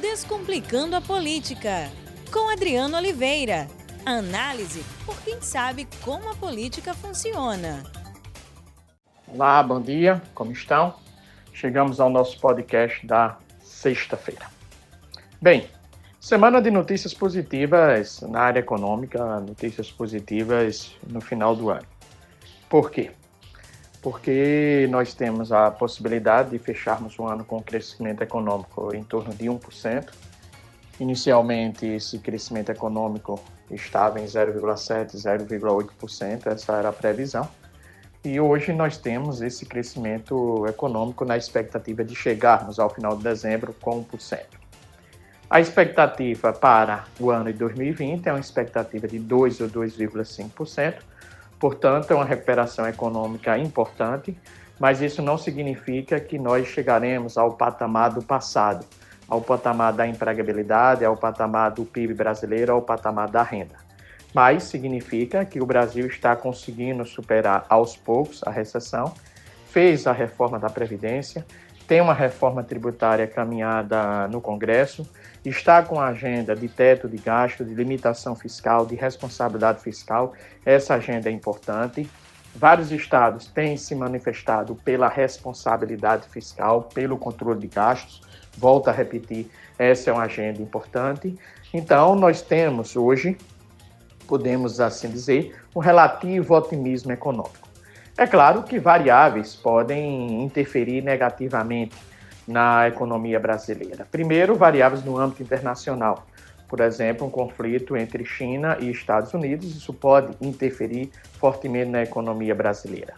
Descomplicando a Política, com Adriano Oliveira. Análise por quem sabe como a política funciona. Olá, bom dia, como estão? Chegamos ao nosso podcast da sexta-feira. Bem, semana de notícias positivas na área econômica, notícias positivas no final do ano. Por quê? Porque nós temos a possibilidade de fecharmos o ano com um crescimento econômico em torno de 1%. Inicialmente, esse crescimento econômico estava em 0,7%, 0,8%, essa era a previsão. E hoje nós temos esse crescimento econômico na expectativa de chegarmos ao final de dezembro com 1%. A expectativa para o ano de 2020 é uma expectativa de 2 ou 2,5%, Portanto, é uma recuperação econômica importante, mas isso não significa que nós chegaremos ao patamar do passado, ao patamar da empregabilidade, ao patamar do PIB brasileiro, ao patamar da renda. Mas significa que o Brasil está conseguindo superar aos poucos a recessão, fez a reforma da Previdência, tem uma reforma tributária caminhada no Congresso, está com a agenda de teto de gasto, de limitação fiscal, de responsabilidade fiscal. Essa agenda é importante. Vários estados têm se manifestado pela responsabilidade fiscal, pelo controle de gastos. Volto a repetir, essa é uma agenda importante. Então, nós temos hoje, podemos assim dizer, um relativo otimismo econômico. É claro que variáveis podem interferir negativamente na economia brasileira. Primeiro, variáveis no âmbito internacional. Por exemplo, um conflito entre China e Estados Unidos, isso pode interferir fortemente na economia brasileira.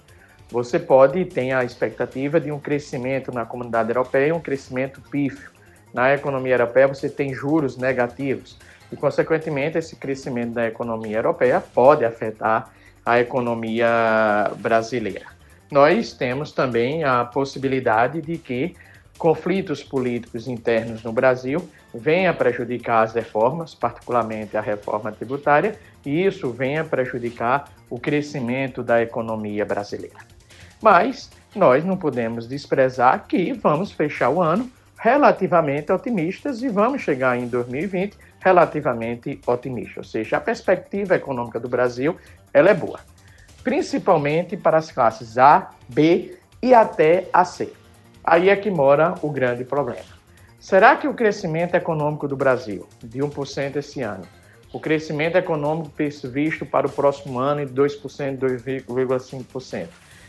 Você pode ter a expectativa de um crescimento na comunidade europeia, um crescimento pífio. Na economia europeia, você tem juros negativos e, consequentemente, esse crescimento da economia europeia pode afetar a economia brasileira. Nós temos também a possibilidade de que conflitos políticos internos no Brasil venham prejudicar as reformas, particularmente a reforma tributária, e isso venha prejudicar o crescimento da economia brasileira. Mas nós não podemos desprezar que vamos fechar o ano relativamente otimistas e vamos chegar em 2020 relativamente otimistas. Ou seja, a perspectiva econômica do Brasil ela é boa, principalmente para as classes A, B e até a C. Aí é que mora o grande problema. Será que o crescimento econômico do Brasil, de 1% esse ano, o crescimento econômico visto para o próximo ano de 2%, 2,5%,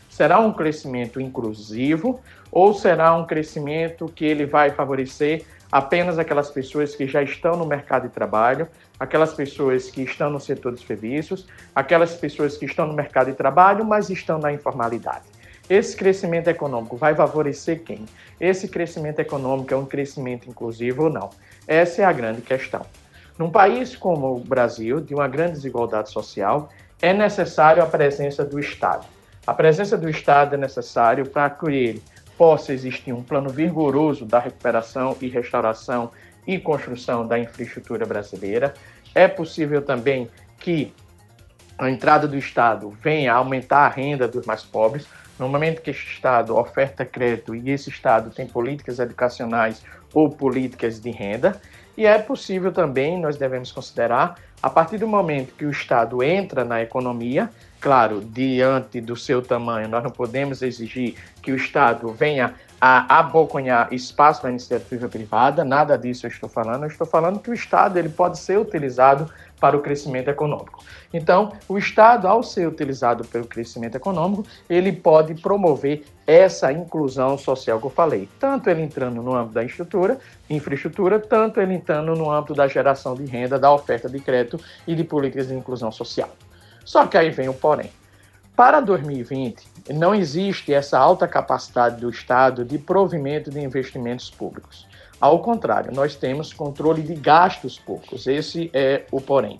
será um crescimento inclusivo ou será um crescimento que ele vai favorecer apenas aquelas pessoas que já estão no mercado de trabalho, aquelas pessoas que estão no setor dos serviços, aquelas pessoas que estão no mercado de trabalho, mas estão na informalidade. Esse crescimento econômico vai favorecer quem? Esse crescimento econômico é um crescimento inclusivo ou não? Essa é a grande questão. Num país como o Brasil, de uma grande desigualdade social, é necessário a presença do Estado. A presença do Estado é necessário para que ele possa existir um plano vigoroso da recuperação e restauração e construção da infraestrutura brasileira. É possível também que a entrada do Estado venha a aumentar a renda dos mais pobres. No momento que esse Estado oferta crédito e esse Estado tem políticas educacionais ou políticas de renda, e é possível também, nós devemos considerar, a partir do momento que o Estado entra na economia, claro, diante do seu tamanho, nós não podemos exigir que o Estado venha a abocanhar espaço da iniciativa privada, nada disso eu estou falando, eu estou falando que o Estado ele pode ser utilizado para o crescimento econômico. Então, o Estado, ao ser utilizado pelo crescimento econômico, ele pode promover essa inclusão social que eu falei, tanto ele entrando no âmbito da estrutura, infraestrutura, tanto ele entrando no âmbito da geração de renda, da oferta de crédito e de políticas de inclusão social. Só que aí vem o porém. Para 2020, não existe essa alta capacidade do Estado de provimento de investimentos públicos. Ao contrário, nós temos controle de gastos públicos. Esse é o porém.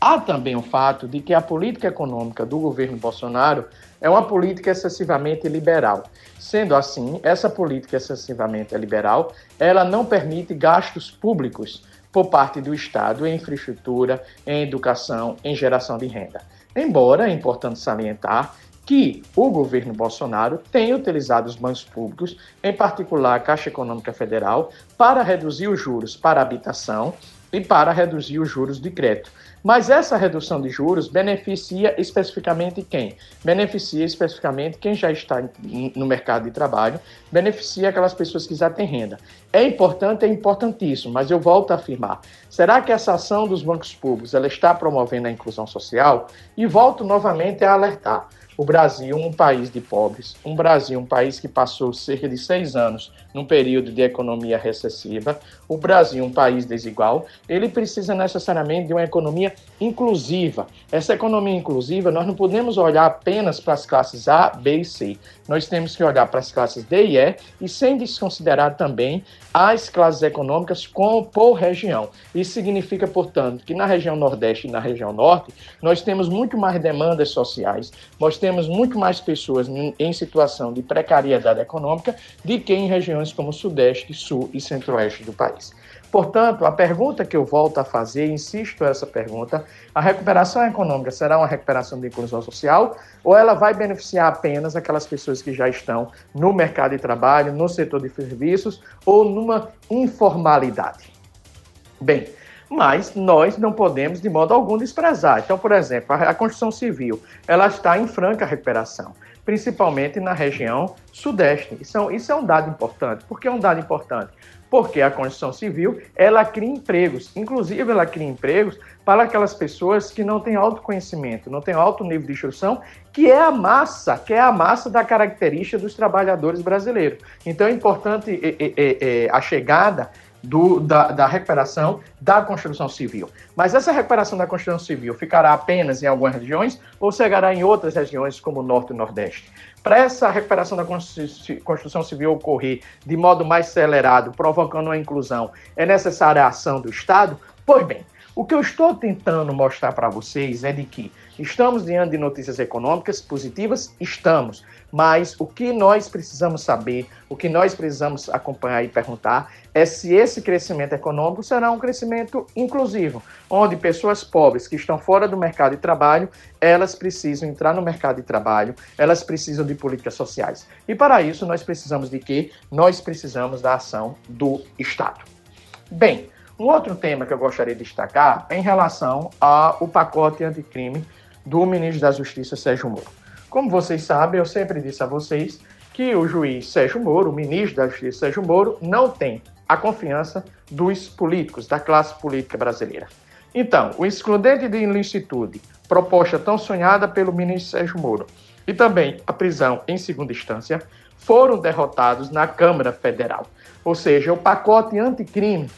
Há também o fato de que a política econômica do governo Bolsonaro é uma política excessivamente liberal. Sendo assim, essa política excessivamente liberal, ela não permite gastos públicos por parte do Estado em infraestrutura, em educação, em geração de renda. Embora é importante salientar que o governo Bolsonaro tem utilizado os bancos públicos, em particular a Caixa Econômica Federal, para reduzir os juros para habitação e para reduzir os juros de crédito. Mas essa redução de juros beneficia especificamente quem? Beneficia especificamente quem já está no mercado de trabalho, beneficia aquelas pessoas que já têm renda. É importante, é importantíssimo, mas eu volto a afirmar. Será que essa ação dos bancos públicos ela está promovendo a inclusão social? E volto novamente a alertar o Brasil um país de pobres, um Brasil um país que passou cerca de seis anos num período de economia recessiva, o Brasil um país desigual, ele precisa necessariamente de uma economia inclusiva. Essa economia inclusiva, nós não podemos olhar apenas para as classes A, B e C. Nós temos que olhar para as classes D e E e sem desconsiderar também as classes econômicas com, por região. Isso significa, portanto, que na região Nordeste e na região Norte, nós temos muito mais demandas sociais, nós temos muito mais pessoas em situação de precariedade econômica do que em regiões como Sudeste, Sul e Centro-Oeste do país. Portanto, a pergunta que eu volto a fazer, insisto essa pergunta, a recuperação econômica será uma recuperação de inclusão social ou ela vai beneficiar apenas aquelas pessoas que já estão no mercado de trabalho, no setor de serviços ou numa informalidade? Bem, mas nós não podemos de modo algum desprezar. Então, por exemplo, a, Constituição Civil, ela está em franca recuperação, principalmente na região sudeste. Isso é, isso é um dado importante. Por que é um dado importante? Porque a Constituição Civil, ela cria empregos, inclusive ela cria empregos para aquelas pessoas que não têm autoconhecimento, não têm alto nível de instrução, que é a massa, que é a massa da característica dos trabalhadores brasileiros. Então é importante é, é, a chegada do, da, da, recuperação da construção civil. Mas essa recuperação da construção civil ficará apenas em algumas regiões ou chegará em outras regiões, como o Norte e Nordeste? Para essa recuperação da construção civil ocorrer de modo mais acelerado, provocando uma inclusão, é necessária a ação do Estado? Pois bem, o que eu estou tentando mostrar para vocês é de que estamos diante de notícias econômicas positivas? Estamos. Mas o que nós precisamos saber, o que nós precisamos acompanhar e perguntar é se esse crescimento econômico será um crescimento inclusivo, onde pessoas pobres que estão fora do mercado de trabalho, elas precisam entrar no mercado de trabalho, elas precisam de políticas sociais. E para isso nós precisamos de quê? Nós precisamos da ação do Estado. Bem, um outro tema que eu gostaria de destacar é em relação ao pacote anticrime do ministro da Justiça, Sérgio Moro. Como vocês sabem, eu sempre disse a vocês que o juiz Sérgio Moro, o ministro da Justiça Sérgio Moro, não tem a confiança dos políticos, da classe política brasileira. Então, o excludente de ilicitude, proposta tão sonhada pelo ministro Sérgio Moro, e também a prisão em segunda instância, foram derrotados na Câmara Federal. Ou seja, o pacote anticrime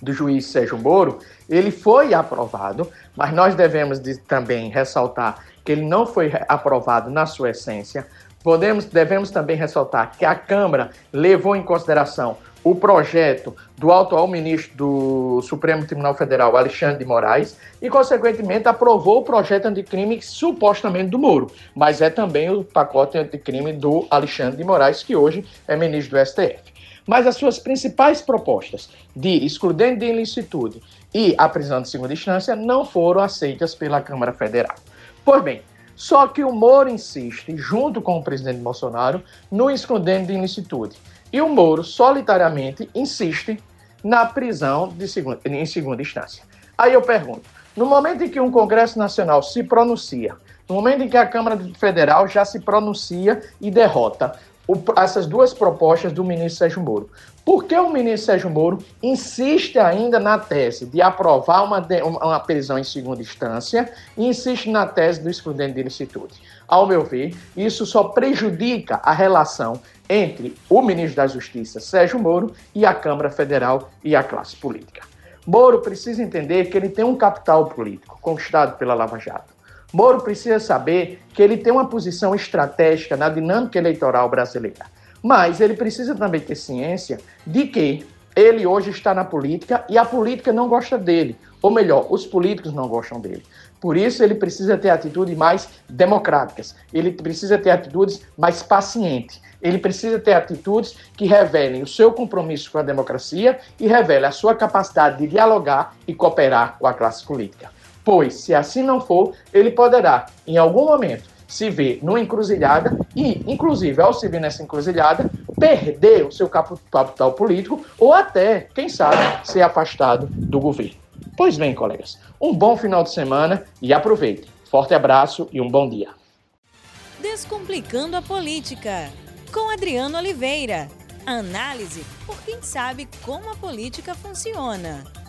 do juiz Sérgio Moro, ele foi aprovado, mas nós devemos de, também ressaltar que ele não foi aprovado na sua essência. Podemos, devemos também ressaltar que a Câmara levou em consideração o projeto do atual ministro do Supremo Tribunal Federal, Alexandre de Moraes, e, consequentemente, aprovou o projeto anticrime supostamente do Moro, mas é também o pacote anticrime do Alexandre de Moraes, que hoje é ministro do STF. Mas as suas principais propostas de excludente de ilicitude e a prisão de segunda instância não foram aceitas pela Câmara Federal. Pois bem, só que o Moro insiste, junto com o presidente Bolsonaro, no excludente de ilicitude. E o Moro, solitariamente, insiste na prisão segunda, em segunda instância. Aí eu pergunto: no momento em que um Congresso Nacional se pronuncia, no momento em que a Câmara Federal já se pronuncia e derrota o, essas duas propostas do ministro Sérgio Moro. Por que o ministro Sérgio Moro insiste ainda na tese de aprovar uma, uma prisão em segunda instância e insiste na tese do excludente de ilicitude? Ao meu ver, isso só prejudica a relação entre o ministro da Justiça, Sérgio Moro, e a Câmara Federal e a classe política. Moro precisa entender que ele tem um capital político conquistado pela Lava Jato. Moro precisa saber que ele tem uma posição estratégica na dinâmica eleitoral brasileira. Mas ele precisa também ter ciência de que ele hoje está na política e a política não gosta dele. Ou melhor, os políticos não gostam dele. Por isso, ele precisa ter atitudes mais democráticas, ele precisa ter atitudes mais pacientes, ele precisa ter atitudes que revelem o seu compromisso com a democracia e revelem a sua capacidade de dialogar e cooperar com a classe política pois, se assim não for, ele poderá, em algum momento, se vê numa encruzilhada e, inclusive, ao se ver nessa encruzilhada, perder o seu capital político ou até, quem sabe, ser afastado do governo. Pois bem, colegas, um bom final de semana e aproveite. Forte abraço e um bom dia. Descomplicando a política, com Adriano Oliveira. Análise por quem sabe como a política funciona.